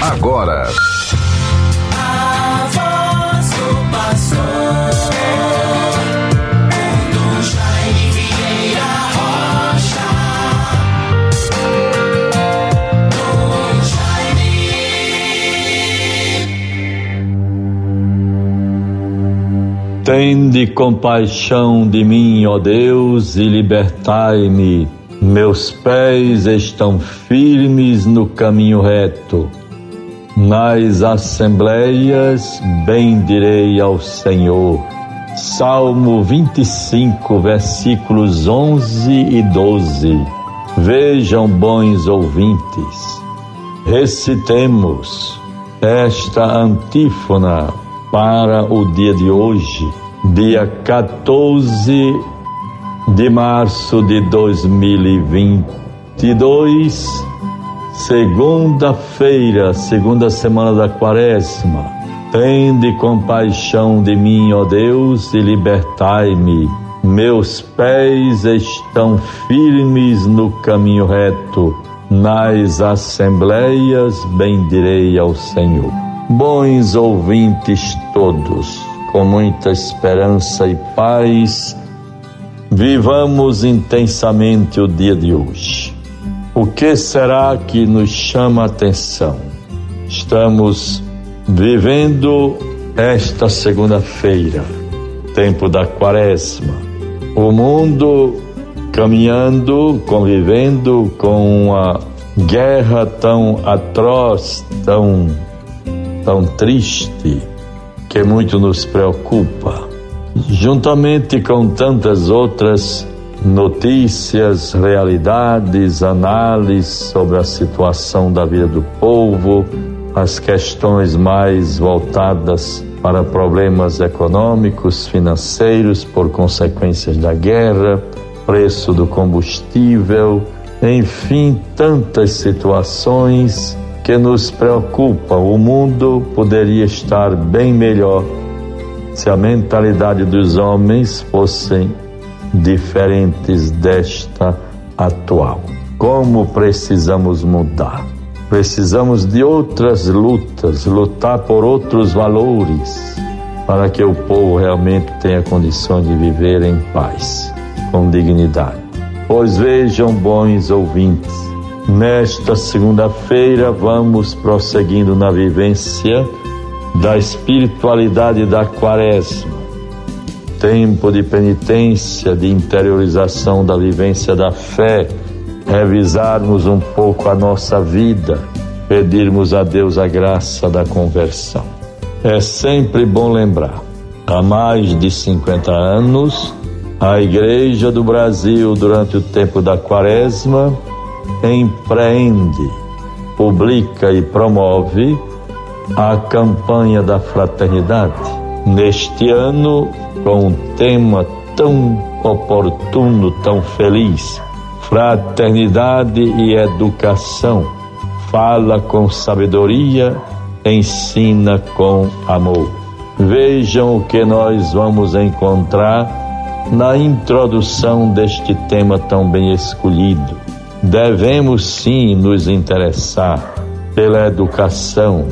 agora. Tende compaixão de mim, ó Deus, e libertai-me. Meus pés estão firmes no caminho reto. Nas assembleias bendirei ao Senhor. Salmo 25, versículos 11 e 12. Vejam, bons ouvintes, recitemos esta antífona para o dia de hoje, dia 14 de março de 2022, segunda-feira, segunda semana da quaresma. Tende compaixão de mim, ó Deus, e libertai-me. Meus pés estão firmes no caminho reto. Nas assembleias bendirei ao Senhor. Bons ouvintes todos, com muita esperança e paz, vivamos intensamente o dia de hoje. O que será que nos chama a atenção? Estamos vivendo esta segunda-feira, tempo da quaresma. O mundo caminhando, convivendo com uma guerra tão atroz, tão tão triste que muito nos preocupa, juntamente com tantas outras notícias, realidades, análises sobre a situação da vida do povo, as questões mais voltadas para problemas econômicos, financeiros por consequências da guerra, preço do combustível, enfim, tantas situações que nos preocupa. O mundo poderia estar bem melhor se a mentalidade dos homens fossem diferentes desta atual. Como precisamos mudar? Precisamos de outras lutas, lutar por outros valores, para que o povo realmente tenha condições de viver em paz, com dignidade. Pois vejam, bons ouvintes, Nesta segunda-feira, vamos prosseguindo na vivência da espiritualidade da Quaresma. Tempo de penitência, de interiorização da vivência da fé, revisarmos um pouco a nossa vida, pedirmos a Deus a graça da conversão. É sempre bom lembrar, há mais de 50 anos, a Igreja do Brasil, durante o tempo da Quaresma, empreende, publica e promove a campanha da fraternidade. Neste ano, com um tema tão oportuno, tão feliz, fraternidade e educação. Fala com sabedoria, ensina com amor. Vejam o que nós vamos encontrar na introdução deste tema tão bem escolhido devemos sim nos interessar pela educação,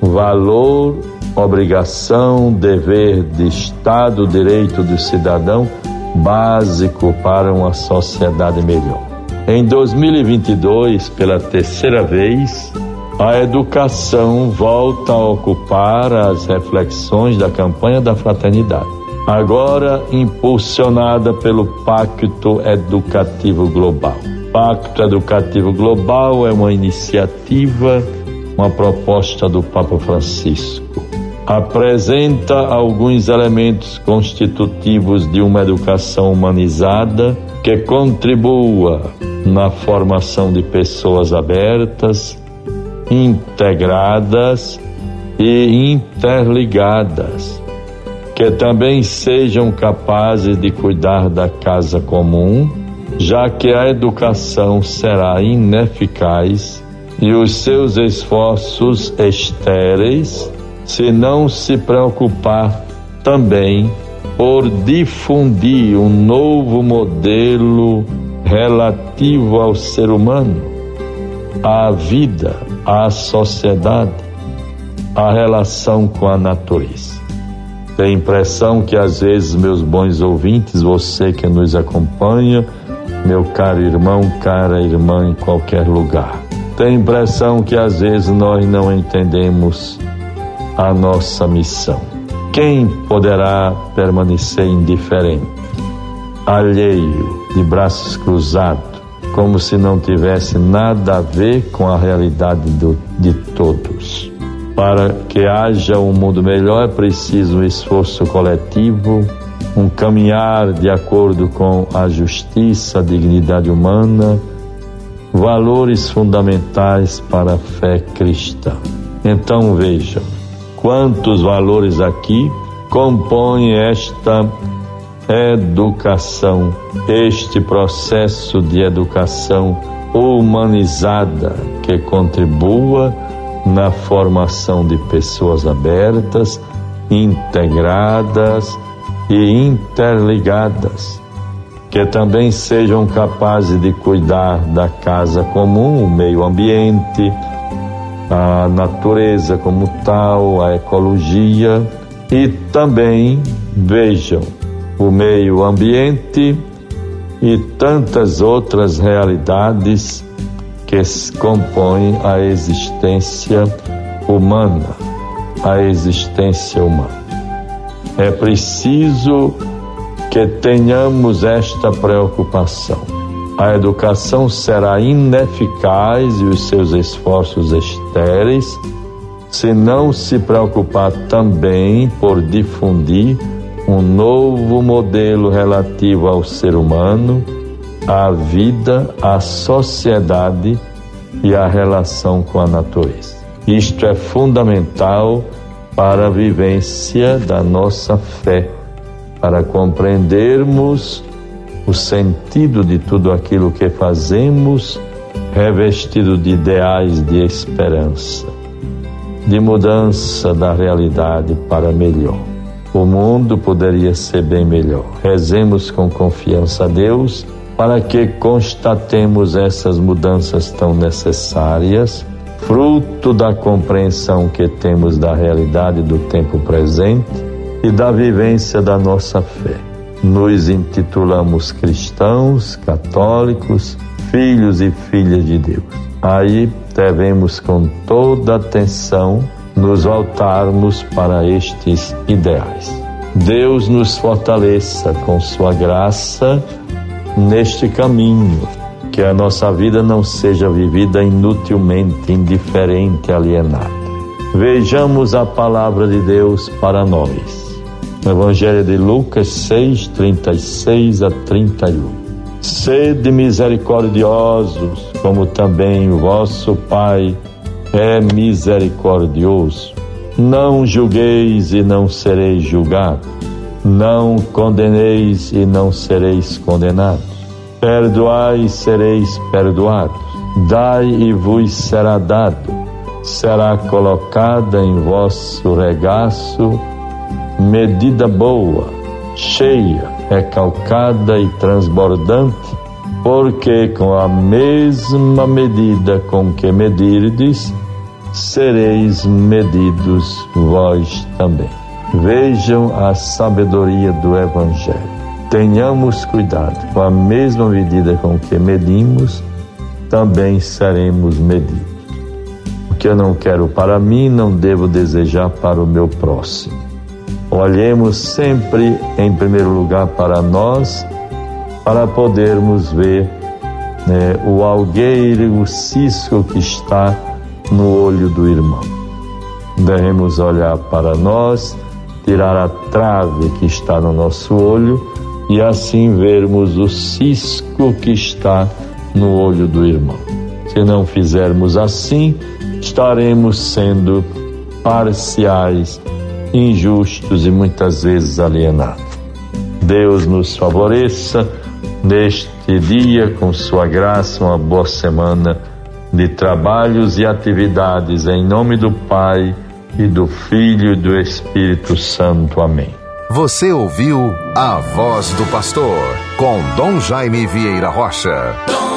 valor, obrigação, dever de Estado, direito do cidadão básico para uma sociedade melhor. Em 2022, pela terceira vez, a educação volta a ocupar as reflexões da campanha da fraternidade, agora impulsionada pelo Pacto Educativo Global. Pacto Educativo Global é uma iniciativa, uma proposta do Papa Francisco. Apresenta alguns elementos constitutivos de uma educação humanizada que contribua na formação de pessoas abertas, integradas e interligadas, que também sejam capazes de cuidar da casa comum já que a educação será ineficaz e os seus esforços estéreis se não se preocupar também por difundir um novo modelo relativo ao ser humano, à vida, a sociedade, a relação com a natureza. A impressão que às vezes, meus bons ouvintes, você que nos acompanha, meu caro irmão, cara irmã em qualquer lugar, tem impressão que às vezes nós não entendemos a nossa missão. Quem poderá permanecer indiferente, alheio, de braços cruzados, como se não tivesse nada a ver com a realidade do, de todos? Para que haja um mundo melhor é preciso um esforço coletivo, um caminhar de acordo com a justiça, a dignidade humana, valores fundamentais para a fé cristã. Então vejam quantos valores aqui compõem esta educação, este processo de educação humanizada que contribua na formação de pessoas abertas, integradas e interligadas que também sejam capazes de cuidar da casa comum, o meio ambiente, a natureza como tal, a ecologia e também vejam o meio ambiente e tantas outras realidades que compõem a existência humana, a existência humana. É preciso que tenhamos esta preocupação. A educação será ineficaz e os seus esforços estéreis se não se preocupar também por difundir um novo modelo relativo ao ser humano, à vida, à sociedade e à relação com a natureza. Isto é fundamental para a vivência da nossa fé para compreendermos o sentido de tudo aquilo que fazemos, revestido de ideais de esperança, de mudança da realidade para melhor. O mundo poderia ser bem melhor. Rezemos com confiança a Deus para que constatemos essas mudanças tão necessárias, fruto da compreensão que temos da realidade do tempo presente e da vivência da nossa fé. Nos intitulamos cristãos, católicos, filhos e filhas de Deus. Aí devemos com toda atenção nos voltarmos para estes ideais. Deus nos fortaleça com sua graça neste caminho, que a nossa vida não seja vivida inutilmente, indiferente, alienada. Vejamos a palavra de Deus para nós Evangelho de Lucas 6, 36 a 31. Sede misericordiosos, como também o vosso Pai é misericordioso. Não julgueis e não sereis julgados. Não condeneis e não sereis condenados. Perdoai e sereis perdoados. Dai e vos será dado. Será colocada em vosso regaço medida boa, cheia, recalcada e transbordante, porque com a mesma medida com que medirdes, sereis medidos vós também. Vejam a sabedoria do Evangelho. Tenhamos cuidado, com a mesma medida com que medimos, também seremos medidos. O que eu não quero para mim, não devo desejar para o meu próximo. Olhemos sempre em primeiro lugar para nós, para podermos ver né, o algueiro, o cisco que está no olho do irmão. Devemos olhar para nós, tirar a trave que está no nosso olho e assim vermos o cisco que está no olho do irmão. Se não fizermos assim, estaremos sendo parciais injustos e muitas vezes alienados. Deus nos favoreça neste dia com sua graça, uma boa semana de trabalhos e atividades em nome do Pai e do Filho e do Espírito Santo. Amém. Você ouviu a voz do pastor com Dom Jaime Vieira Rocha.